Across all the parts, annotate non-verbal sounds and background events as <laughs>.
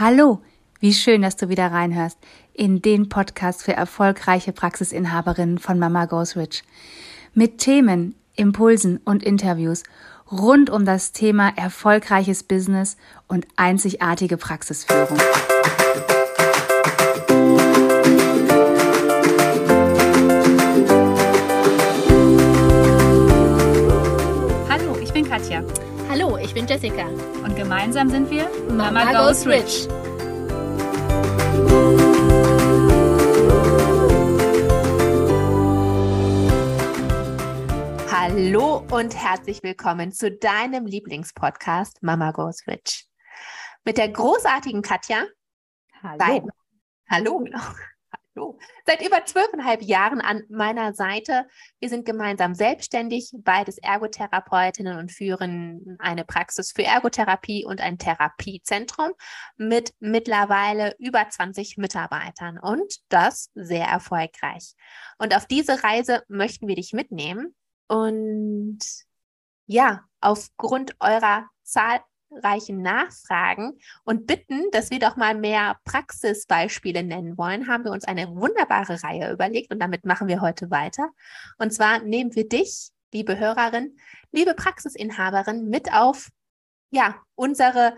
Hallo, wie schön, dass du wieder reinhörst in den Podcast für erfolgreiche Praxisinhaberinnen von Mama Goes Rich. Mit Themen, Impulsen und Interviews rund um das Thema erfolgreiches Business und einzigartige Praxisführung. Hallo, ich bin Katja. Hallo, ich bin Jessica. Und gemeinsam sind wir Mama, Mama Goes Rich. Hallo und herzlich willkommen zu deinem Lieblingspodcast Mama Goes Rich. Mit der großartigen Katja. Hallo. Seit, hallo. Hallo. Seit über zwölfeinhalb Jahren an meiner Seite. Wir sind gemeinsam selbstständig, beides Ergotherapeutinnen und führen eine Praxis für Ergotherapie und ein Therapiezentrum mit mittlerweile über 20 Mitarbeitern und das sehr erfolgreich. Und auf diese Reise möchten wir dich mitnehmen und ja, aufgrund eurer zahlreichen Nachfragen und Bitten, dass wir doch mal mehr Praxisbeispiele nennen wollen, haben wir uns eine wunderbare Reihe überlegt und damit machen wir heute weiter. Und zwar nehmen wir dich, liebe Hörerin, liebe Praxisinhaberin, mit auf ja, unsere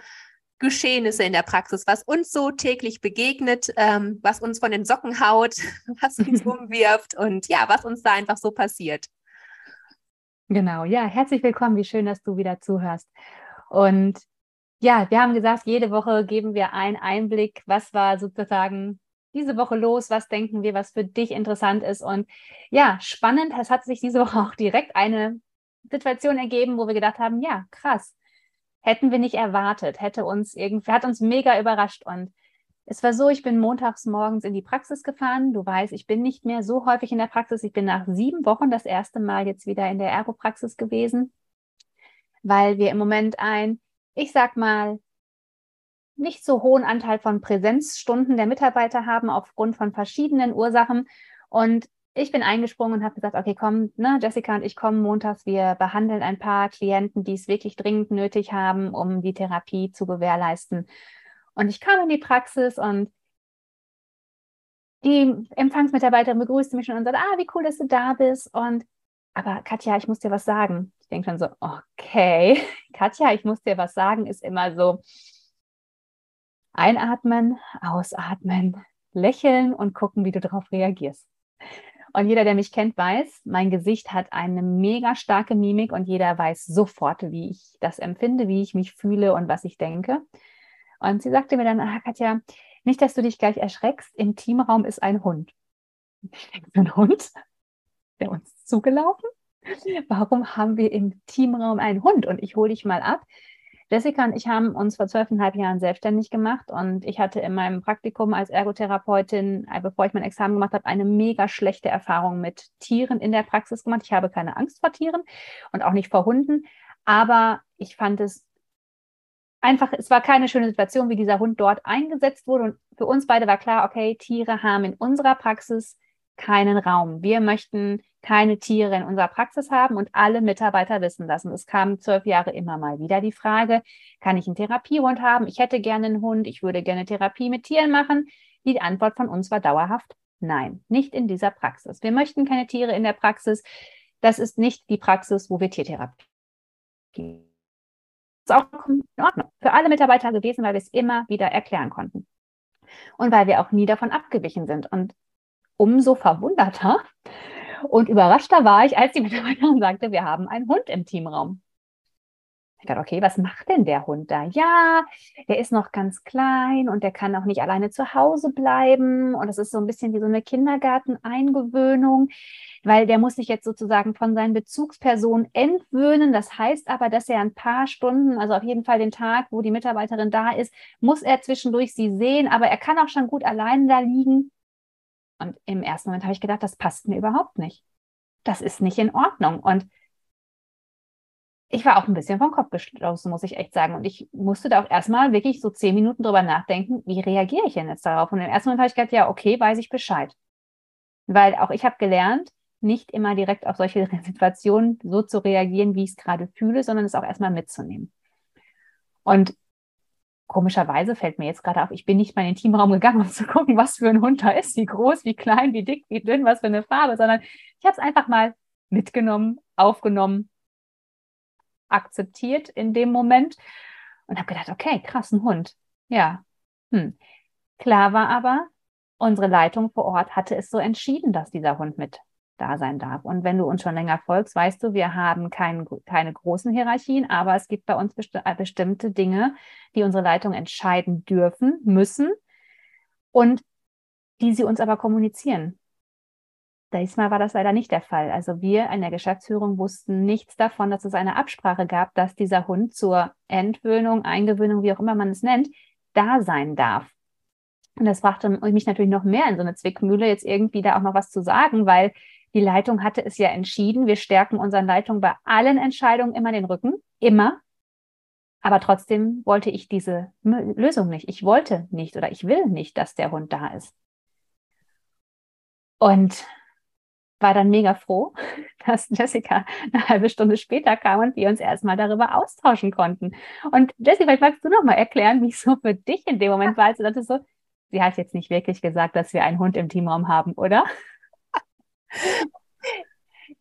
Geschehnisse in der Praxis, was uns so täglich begegnet, ähm, was uns von den Socken haut, <laughs> was uns <laughs> umwirft und ja, was uns da einfach so passiert. Genau, ja, herzlich willkommen. Wie schön, dass du wieder zuhörst. Und ja, wir haben gesagt, jede Woche geben wir einen Einblick, was war sozusagen diese Woche los, was denken wir, was für dich interessant ist. Und ja, spannend, es hat sich diese Woche auch direkt eine Situation ergeben, wo wir gedacht haben, ja, krass, hätten wir nicht erwartet, hätte uns irgendwie, hat uns mega überrascht. Und es war so, ich bin montags morgens in die Praxis gefahren. Du weißt, ich bin nicht mehr so häufig in der Praxis. Ich bin nach sieben Wochen das erste Mal jetzt wieder in der Ergopraxis gewesen, weil wir im Moment ein, ich sag mal, nicht so hohen Anteil von Präsenzstunden der Mitarbeiter haben aufgrund von verschiedenen Ursachen. Und ich bin eingesprungen und habe gesagt, okay, komm, ne, Jessica und ich kommen montags, wir behandeln ein paar Klienten, die es wirklich dringend nötig haben, um die Therapie zu gewährleisten. Und ich kam in die Praxis und die Empfangsmitarbeiterin begrüßte mich schon und sagte, ah, wie cool, dass du da bist. Und aber Katja, ich muss dir was sagen. Ich denke schon so, okay, <laughs> Katja, ich muss dir was sagen, ist immer so einatmen, ausatmen, lächeln und gucken, wie du darauf reagierst. Und jeder, der mich kennt, weiß, mein Gesicht hat eine mega starke Mimik und jeder weiß sofort, wie ich das empfinde, wie ich mich fühle und was ich denke. Und sie sagte mir dann, ah, Katja, nicht, dass du dich gleich erschreckst, im Teamraum ist ein Hund. <laughs> Ich denke, ein Hund, der uns zugelaufen? Warum haben wir im Teamraum einen Hund? Und ich hole dich mal ab. Jessica und ich haben uns vor zwölfeinhalb Jahren selbstständig gemacht und ich hatte in meinem Praktikum als Ergotherapeutin, äh, bevor ich mein Examen gemacht habe, eine mega schlechte Erfahrung mit Tieren in der Praxis gemacht. Ich habe keine Angst vor Tieren und auch nicht vor Hunden, aber ich fand es einfach, es war keine schöne Situation, wie dieser Hund dort eingesetzt wurde. Und für uns beide war klar, okay, Tiere haben in unserer Praxis keinen Raum. Wir möchten keine Tiere in unserer Praxis haben und alle Mitarbeiter wissen das. Und es kam zwölf Jahre immer mal wieder die Frage, kann ich einen Therapiehund haben? Ich hätte gerne einen Hund, ich würde gerne Therapie mit Tieren machen. Die Antwort von uns war dauerhaft nein, nicht in dieser Praxis. Wir möchten keine Tiere in der Praxis. Das ist nicht die Praxis, wo wir Tiertherapie ist auch in Ordnung. Für alle Mitarbeiter gewesen, weil wir es immer wieder erklären konnten. Und weil wir auch nie davon abgewichen sind. Und umso verwunderter und überraschter war ich, als die Mitarbeiterin sagte, wir haben einen Hund im Teamraum. Ich dachte, okay, was macht denn der Hund da? Ja, der ist noch ganz klein und der kann auch nicht alleine zu Hause bleiben. Und das ist so ein bisschen wie so eine Kindergarteneingewöhnung, weil der muss sich jetzt sozusagen von seinen Bezugspersonen entwöhnen. Das heißt aber, dass er ein paar Stunden, also auf jeden Fall den Tag, wo die Mitarbeiterin da ist, muss er zwischendurch sie sehen, aber er kann auch schon gut alleine da liegen. Und im ersten Moment habe ich gedacht, das passt mir überhaupt nicht. Das ist nicht in Ordnung. Und ich war auch ein bisschen vom Kopf gestoßen, muss ich echt sagen. Und ich musste da auch erstmal wirklich so zehn Minuten drüber nachdenken, wie reagiere ich denn jetzt darauf? Und im ersten Moment habe ich gedacht, ja, okay, weiß ich Bescheid. Weil auch ich habe gelernt, nicht immer direkt auf solche <laughs> Situationen so zu reagieren, wie ich es gerade fühle, sondern es auch erstmal mitzunehmen. Und komischerweise fällt mir jetzt gerade auf, ich bin nicht mal in den Teamraum gegangen, um zu gucken, was für ein Hund da ist, wie groß, wie klein, wie dick, wie dünn, was für eine Farbe, sondern ich habe es einfach mal mitgenommen, aufgenommen, akzeptiert in dem Moment und habe gedacht, okay, krass, ein Hund. Ja. Hm. Klar war aber, unsere Leitung vor Ort hatte es so entschieden, dass dieser Hund mit da sein darf. Und wenn du uns schon länger folgst, weißt du, wir haben kein, keine großen Hierarchien, aber es gibt bei uns besti äh, bestimmte Dinge, die unsere Leitung entscheiden dürfen, müssen und die sie uns aber kommunizieren. Diesmal war das leider nicht der Fall. Also wir in der Geschäftsführung wussten nichts davon, dass es eine Absprache gab, dass dieser Hund zur Entwöhnung, Eingewöhnung, wie auch immer man es nennt, da sein darf. Und das brachte mich natürlich noch mehr in so eine Zwickmühle, jetzt irgendwie da auch noch was zu sagen, weil die Leitung hatte es ja entschieden. Wir stärken unseren Leitungen bei allen Entscheidungen immer den Rücken, immer. Aber trotzdem wollte ich diese Lösung nicht. Ich wollte nicht oder ich will nicht, dass der Hund da ist. Und war dann mega froh, <laughs> dass Jessica eine halbe Stunde später kam und wir uns erstmal darüber austauschen konnten. Und Jessica, vielleicht magst du noch mal erklären, wie es so für dich in dem Moment war, als du dachtest so, sie hat jetzt nicht wirklich gesagt, dass wir einen Hund im Teamraum haben, oder? <laughs>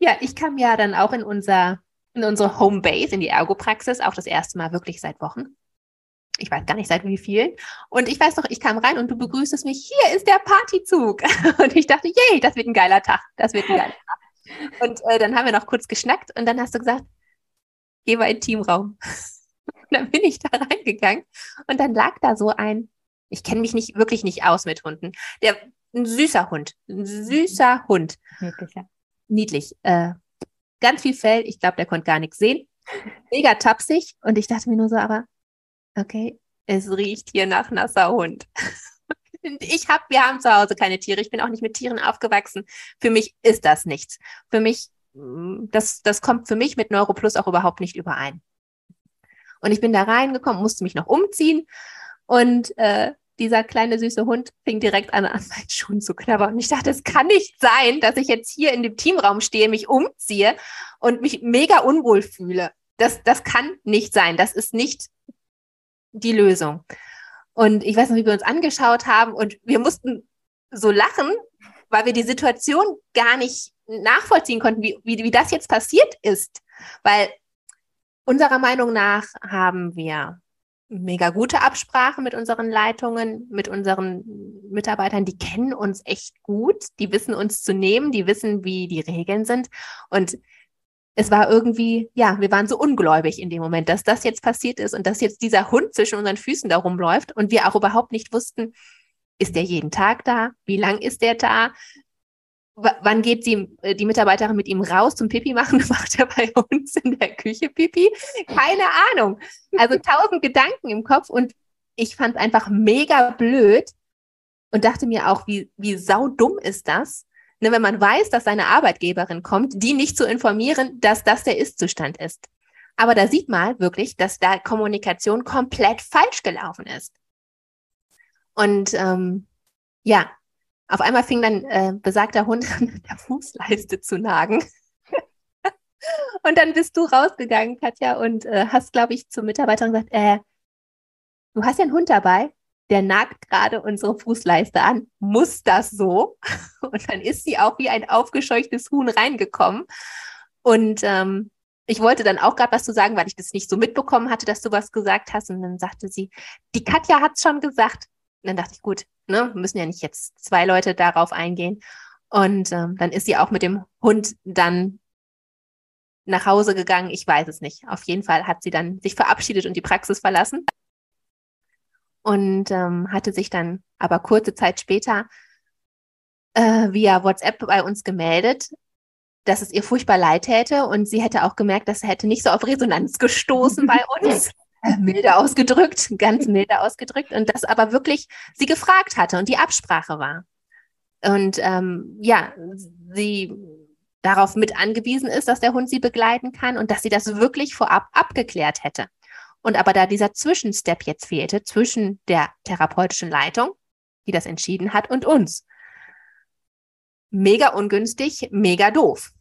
Ja, ich kam ja dann auch in unser in unsere Homebase, in die Ergopraxis, auch das erste Mal wirklich seit Wochen. Ich weiß gar nicht seit wie vielen. Und ich weiß noch, ich kam rein und du begrüßtest mich, hier ist der Partyzug. <laughs> Und ich dachte, yay, das wird ein geiler Tag. Das wird ein geiler Tag. Und äh, dann haben wir noch kurz geschnackt und dann hast du gesagt, geh mal in den Teamraum. <laughs> Und dann bin ich da reingegangen und dann lag da so ein, ich kenne mich nicht wirklich nicht aus mit Hunden. Der ein süßer Hund. Ein süßer Hund. Niedlich, ja. Niedlich. Äh, ganz viel Fell. Ich glaube, der konnte gar nichts sehen. Mega tapsig. Und ich dachte mir nur so, aber okay, es riecht hier nach nasser Hund. <laughs> ich habe, wir haben zu Hause keine Tiere. Ich bin auch nicht mit Tieren aufgewachsen. Für mich ist das nichts. Für mich, mm, das, das kommt für mich mit Neuroplus auch überhaupt nicht überein. Und ich bin da reingekommen, musste mich noch umziehen und äh, dieser kleine süße Hund fing direkt an, an meinen Schuhen zu knabbern. Und ich dachte, es kann nicht sein, dass ich jetzt hier in dem Teamraum stehe, mich umziehe und mich mega unwohl fühle. Das, das kann nicht sein. Das ist nicht die Lösung. Und ich weiß noch, wie wir uns angeschaut haben und wir mussten so lachen, weil wir die Situation gar nicht nachvollziehen konnten, wie, wie, wie das jetzt passiert ist. Weil unserer Meinung nach haben wir mega gute Absprache mit unseren Leitungen, mit unseren Mitarbeitern. Die kennen uns echt gut, die wissen uns zu nehmen, die wissen, wie die Regeln sind. Und es war irgendwie, ja, wir waren so ungläubig in dem Moment, dass das jetzt passiert ist und dass jetzt dieser Hund zwischen unseren Füßen da rumläuft und wir auch überhaupt nicht wussten, ist der jeden Tag da? Wie lang ist der da? Wann geht sie, äh, die Mitarbeiterin mit ihm raus zum Pipi machen? <laughs> Macht er bei uns in der Küche Pipi? Keine Ahnung. Also tausend Gedanken im Kopf und ich fand es einfach mega blöd und dachte mir auch, wie, wie saudumm ist das, ne, wenn man weiß, dass seine Arbeitgeberin kommt, die nicht zu informieren, dass das der Ist-Zustand ist. Aber da sieht man wirklich, dass da Kommunikation komplett falsch gelaufen ist. Und ähm, ja, auf einmal fing dann äh, besagter Hund an der Fußleiste zu nagen. <laughs> und dann bist du rausgegangen, Katja, und äh, hast, glaube ich, zur Mitarbeiterin gesagt, äh, du hast ja einen Hund dabei, der nagt gerade unsere Fußleiste an. Muss das so? <laughs> Und dann ist sie auch wie ein aufgescheuchtes Huhn reingekommen. Und ähm, ich wollte dann auch gerade was zu sagen, weil ich das nicht so mitbekommen hatte, dass du was gesagt hast. Und dann sagte sie, die Katja hat es schon gesagt. Und dann dachte ich, gut, ne, müssen ja nicht jetzt zwei Leute darauf eingehen. Und ähm, dann ist sie auch mit dem Hund dann nach Hause gegangen. Ich weiß es nicht. Auf jeden Fall hat sie dann sich verabschiedet und die Praxis verlassen. Und ähm, hatte sich dann aber kurze Zeit später äh, via WhatsApp bei uns gemeldet, dass es ihr furchtbar leid täte und sie hätte auch gemerkt, dass er hätte nicht so auf Resonanz gestoßen <laughs> bei uns. <laughs> milde ausgedrückt, ganz milde ausgedrückt und das aber wirklich sie gefragt hatte und die Absprache war. Und ähm, ja, sie darauf mit angewiesen ist, dass der Hund sie begleiten kann und dass sie das wirklich vorab abgeklärt hätte. Und aber da dieser Zwischenstep jetzt fehlte zwischen der therapeutischen Leitung, die das entschieden hat, und uns. Mega ungünstig, mega doof.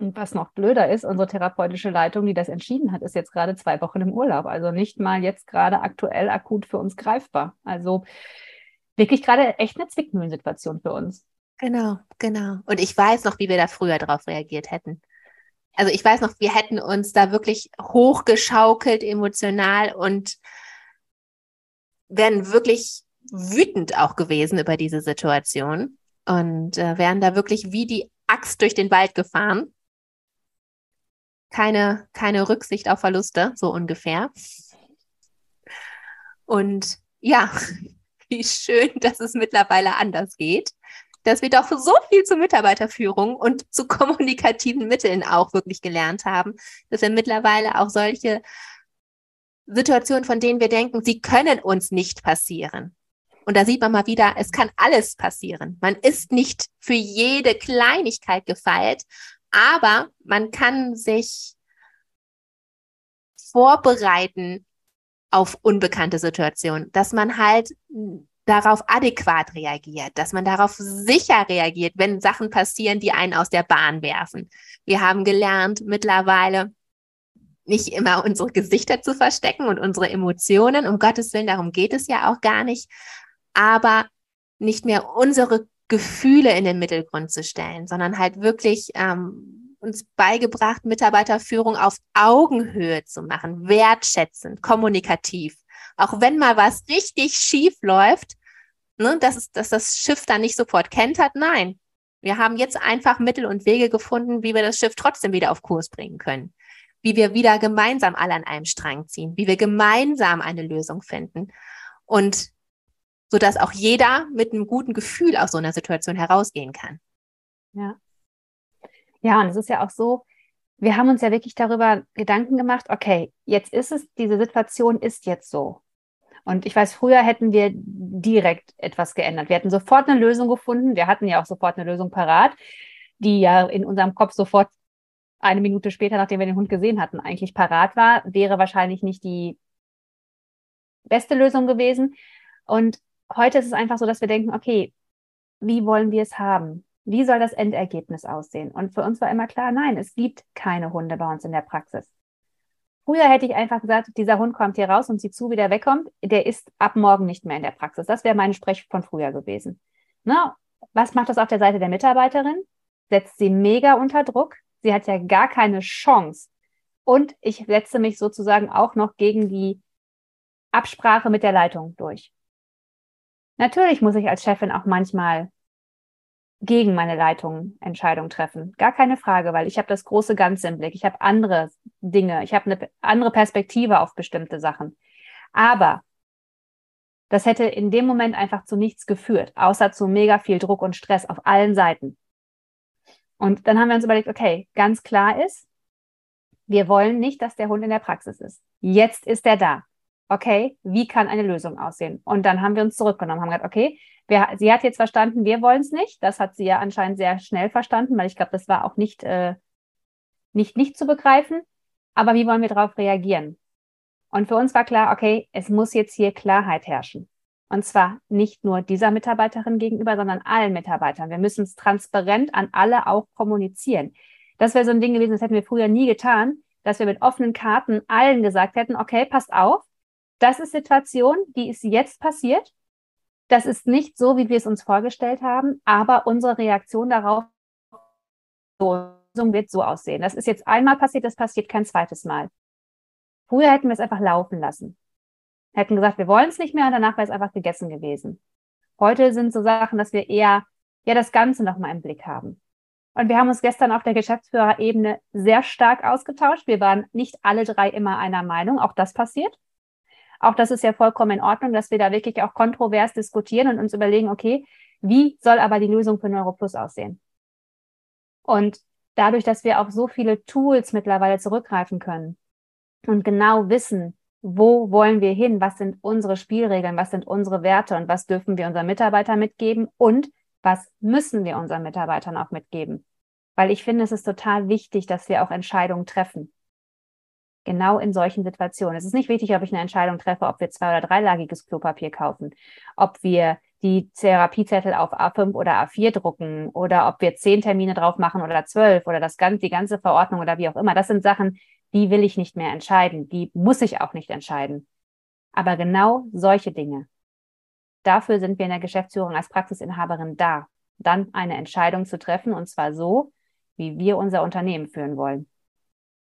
Und was noch blöder ist, unsere therapeutische Leitung, die das entschieden hat, ist jetzt gerade zwei Wochen im Urlaub. Also nicht mal jetzt gerade aktuell akut für uns greifbar. Also wirklich gerade echt eine Zwickmühlensituation für uns. Genau, genau. Und ich weiß noch, wie wir da früher drauf reagiert hätten. Also ich weiß noch, wir hätten uns da wirklich hochgeschaukelt emotional und wären wirklich wütend auch gewesen über diese Situation und äh, wären da wirklich wie die Axt durch den Wald gefahren. Keine, keine Rücksicht auf Verluste, so ungefähr. Und ja, <laughs> wie schön, dass es mittlerweile anders geht dass wir doch so viel zur Mitarbeiterführung und zu <laughs> kommunikativen Mitteln auch wirklich gelernt haben, dass wir mittlerweile auch solche Situationen, von denen wir denken, sie können uns nicht passieren. Und da sieht man mal wieder, es kann alles passieren. Man ist nicht für jede Kleinigkeit gefeilt, aber man kann sich vorbereiten auf unbekannte Situationen, dass man halt darauf adäquat reagiert, dass man darauf sicher reagiert, wenn Sachen passieren, die einen aus der Bahn werfen. Wir haben gelernt mittlerweile, nicht immer unsere Gesichter zu verstecken und unsere Emotionen. Um Gottes Willen, darum geht es ja auch gar nicht. Aber nicht mehr unsere Gefühle in den Mittelgrund zu stellen, sondern halt wirklich ähm, uns beigebracht, Mitarbeiterführung auf Augenhöhe zu machen, wertschätzend, kommunikativ. Auch wenn mal was richtig schief läuft, ne, dass, dass das Schiff dann nicht sofort kentert. Nein, wir haben jetzt einfach Mittel und Wege gefunden, wie wir das Schiff trotzdem wieder auf Kurs bringen können. Wie wir wieder gemeinsam alle an einem Strang ziehen, wie wir gemeinsam eine Lösung finden. Und so dass auch jeder mit einem guten Gefühl aus so einer Situation herausgehen kann. Ja. Ja, und es ist ja auch so, wir haben uns ja wirklich darüber Gedanken gemacht, okay, jetzt ist es, diese Situation ist jetzt so. Und ich weiß, früher hätten wir direkt etwas geändert. Wir hätten sofort eine Lösung gefunden. Wir hatten ja auch sofort eine Lösung parat, die ja in unserem Kopf sofort eine Minute später, nachdem wir den Hund gesehen hatten, eigentlich parat war. Wäre wahrscheinlich nicht die beste Lösung gewesen. Und heute ist es einfach so, dass wir denken, okay, wie wollen wir es haben? Wie soll das Endergebnis aussehen? Und für uns war immer klar, nein, es gibt keine Hunde bei uns in der Praxis. Früher hätte ich einfach gesagt, dieser Hund kommt hier raus und sieht zu, wie der wegkommt. Der ist ab morgen nicht mehr in der Praxis. Das wäre meine Sprech von früher gewesen. Na, was macht das auf der Seite der Mitarbeiterin? Setzt sie mega unter Druck. Sie hat ja gar keine Chance. Und ich setze mich sozusagen auch noch gegen die Absprache mit der Leitung durch. Natürlich muss ich als Chefin auch manchmal gegen meine Leitung Entscheidungen treffen. Gar keine Frage, weil ich habe das große Ganze im Blick. Ich habe andere Dinge. Ich habe eine andere Perspektive auf bestimmte Sachen. Aber das hätte in dem Moment einfach zu nichts geführt, außer zu mega viel Druck und Stress auf allen Seiten. Und dann haben wir uns überlegt, okay, ganz klar ist, wir wollen nicht, dass der Hund in der Praxis ist. Jetzt ist er da. Okay, wie kann eine Lösung aussehen? Und dann haben wir uns zurückgenommen, haben gesagt, okay, wir, sie hat jetzt verstanden, wir wollen es nicht. Das hat sie ja anscheinend sehr schnell verstanden, weil ich glaube, das war auch nicht, äh, nicht, nicht zu begreifen. Aber wie wollen wir darauf reagieren? Und für uns war klar, okay, es muss jetzt hier Klarheit herrschen. Und zwar nicht nur dieser Mitarbeiterin gegenüber, sondern allen Mitarbeitern. Wir müssen es transparent an alle auch kommunizieren. Das wäre so ein Ding gewesen, das hätten wir früher nie getan, dass wir mit offenen Karten allen gesagt hätten, okay, passt auf, das ist Situation, die ist jetzt passiert das ist nicht so, wie wir es uns vorgestellt haben, aber unsere Reaktion darauf wird so aussehen. Das ist jetzt einmal passiert, das passiert kein zweites Mal. Früher hätten wir es einfach laufen lassen. Hätten gesagt, wir wollen es nicht mehr und danach wäre es einfach gegessen gewesen. Heute sind so Sachen, dass wir eher ja das Ganze nochmal im Blick haben. Und wir haben uns gestern auf der Geschäftsführerebene sehr stark ausgetauscht. Wir waren nicht alle drei immer einer Meinung. Auch das passiert. Auch das ist ja vollkommen in Ordnung, dass wir da wirklich auch kontrovers diskutieren und uns überlegen, okay, wie soll aber die Lösung für NeuroPlus aussehen? Und dadurch, dass wir auf so viele Tools mittlerweile zurückgreifen können und genau wissen, wo wollen wir hin, was sind unsere Spielregeln, was sind unsere Werte und was dürfen wir unseren Mitarbeitern mitgeben und was müssen wir unseren Mitarbeitern auch mitgeben. Weil ich finde, es ist total wichtig, dass wir auch Entscheidungen treffen. Genau in solchen Situationen. Es ist nicht wichtig, ob ich eine Entscheidung treffe, ob wir zwei- oder dreilagiges Klopapier kaufen, ob wir die Therapiezettel auf A5 oder A4 drucken oder ob wir zehn Termine drauf machen oder zwölf oder das ganze, die ganze Verordnung oder wie auch immer. Das sind Sachen, die will ich nicht mehr entscheiden. Die muss ich auch nicht entscheiden. Aber genau solche Dinge. Dafür sind wir in der Geschäftsführung als Praxisinhaberin da, dann eine Entscheidung zu treffen und zwar so, wie wir unser Unternehmen führen wollen.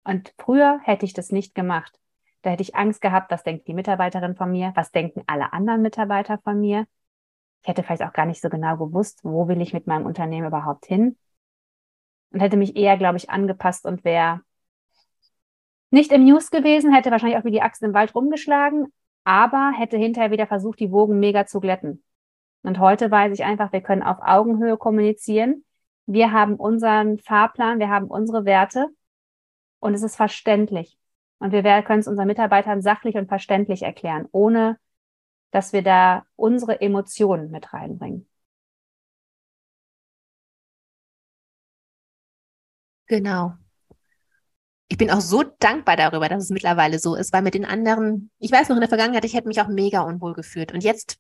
Und früher hätte ich das nicht gemacht. Da hätte ich Angst gehabt, was denkt die Mitarbeiterin von mir, was denken alle anderen Mitarbeiter von mir. Ich hätte vielleicht auch gar nicht so genau gewusst, wo will ich mit meinem Unternehmen überhaupt hin. Und hätte mich eher, glaube ich, angepasst und wäre nicht im News gewesen, hätte wahrscheinlich auch wie die Axt im Wald rumgeschlagen, aber hätte hinterher wieder versucht, die Wogen mega zu glätten. Und heute weiß ich einfach, wir können auf Augenhöhe kommunizieren. Wir haben unseren Fahrplan, wir haben unsere Werte und es ist verständlich. Und wir können es unseren Mitarbeitern sachlich und verständlich erklären, ohne dass wir da unsere Emotionen mit reinbringen. Genau. Ich bin auch so dankbar darüber, dass es mittlerweile so ist, weil mit den anderen, ich weiß noch in der Vergangenheit, ich hätte mich auch mega unwohl gefühlt. Und jetzt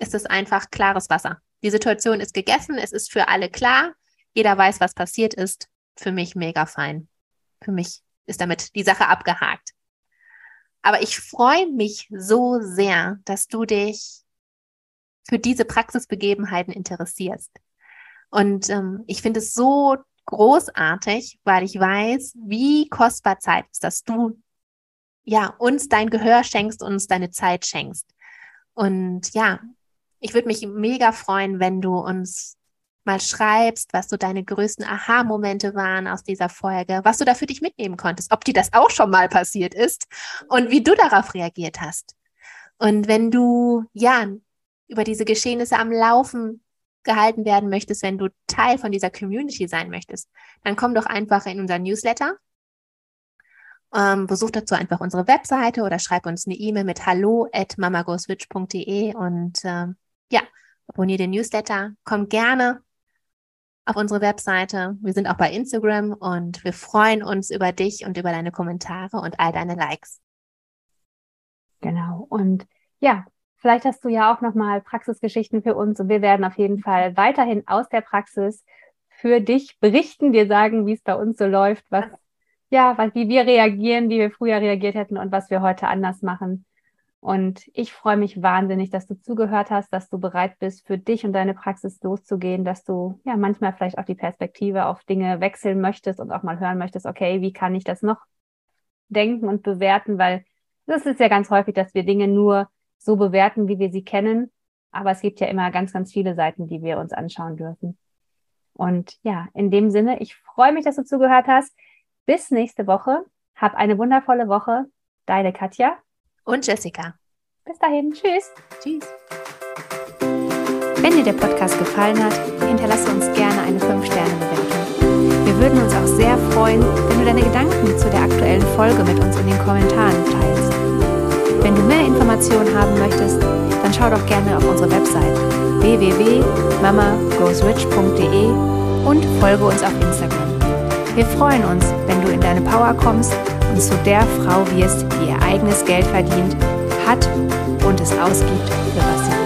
ist es einfach klares Wasser. Die Situation ist gegessen, es ist für alle klar, jeder weiß, was passiert ist. Für mich mega fein. Für mich ist damit die Sache abgehakt. Aber ich freue mich so sehr, dass du dich für diese Praxisbegebenheiten interessierst. Und ähm, ich finde es so großartig, weil ich weiß, wie kostbar Zeit ist, dass du ja uns dein Gehör schenkst, uns deine Zeit schenkst. Und ja, ich würde mich mega freuen, wenn du uns mal schreibst, was so deine größten Aha-Momente waren aus dieser Folge, was du da für dich mitnehmen konntest, ob dir das auch schon mal passiert ist und wie du darauf reagiert hast. Und wenn du ja über diese Geschehnisse am Laufen gehalten werden möchtest, wenn du Teil von dieser Community sein möchtest, dann komm doch einfach in unser Newsletter. Ähm, besuch dazu einfach unsere Webseite oder schreib uns eine E-Mail mit hallo at mamagoswitch.de und ähm, ja, abonniere den Newsletter. Komm gerne auf unsere Webseite. Wir sind auch bei Instagram und wir freuen uns über dich und über deine Kommentare und all deine Likes. Genau. Und ja, Vielleicht hast du ja auch nochmal Praxisgeschichten für uns und wir werden auf jeden Fall weiterhin aus der Praxis für dich berichten, dir sagen, wie es bei uns so läuft, was, ja, was, wie wir reagieren, wie wir früher reagiert hätten und was wir heute anders machen. Und ich freue mich wahnsinnig, dass du zugehört hast, dass du bereit bist, für dich und deine Praxis loszugehen, dass du ja manchmal vielleicht auch die Perspektive auf Dinge wechseln möchtest und auch mal hören möchtest, okay, wie kann ich das noch denken und bewerten, weil das ist ja ganz häufig, dass wir Dinge nur so bewerten, wie wir sie kennen. Aber es gibt ja immer ganz, ganz viele Seiten, die wir uns anschauen dürfen. Und ja, in dem Sinne, ich freue mich, dass du zugehört hast. Bis nächste Woche. Hab eine wundervolle Woche. Deine Katja. Und Jessica. Bis dahin. Tschüss. Tschüss. Wenn dir der Podcast gefallen hat, hinterlasse uns gerne eine 5-Sterne-Bewertung. Wir würden uns auch sehr freuen, wenn du deine Gedanken zu der aktuellen Folge mit uns in den Kommentaren teilst. Wenn du mehr Informationen haben möchtest, dann schau doch gerne auf unsere Website www.mamagoesrich.de und folge uns auf Instagram. Wir freuen uns, wenn du in deine Power kommst und zu der Frau wirst, die ihr eigenes Geld verdient, hat und es ausgibt, für was sie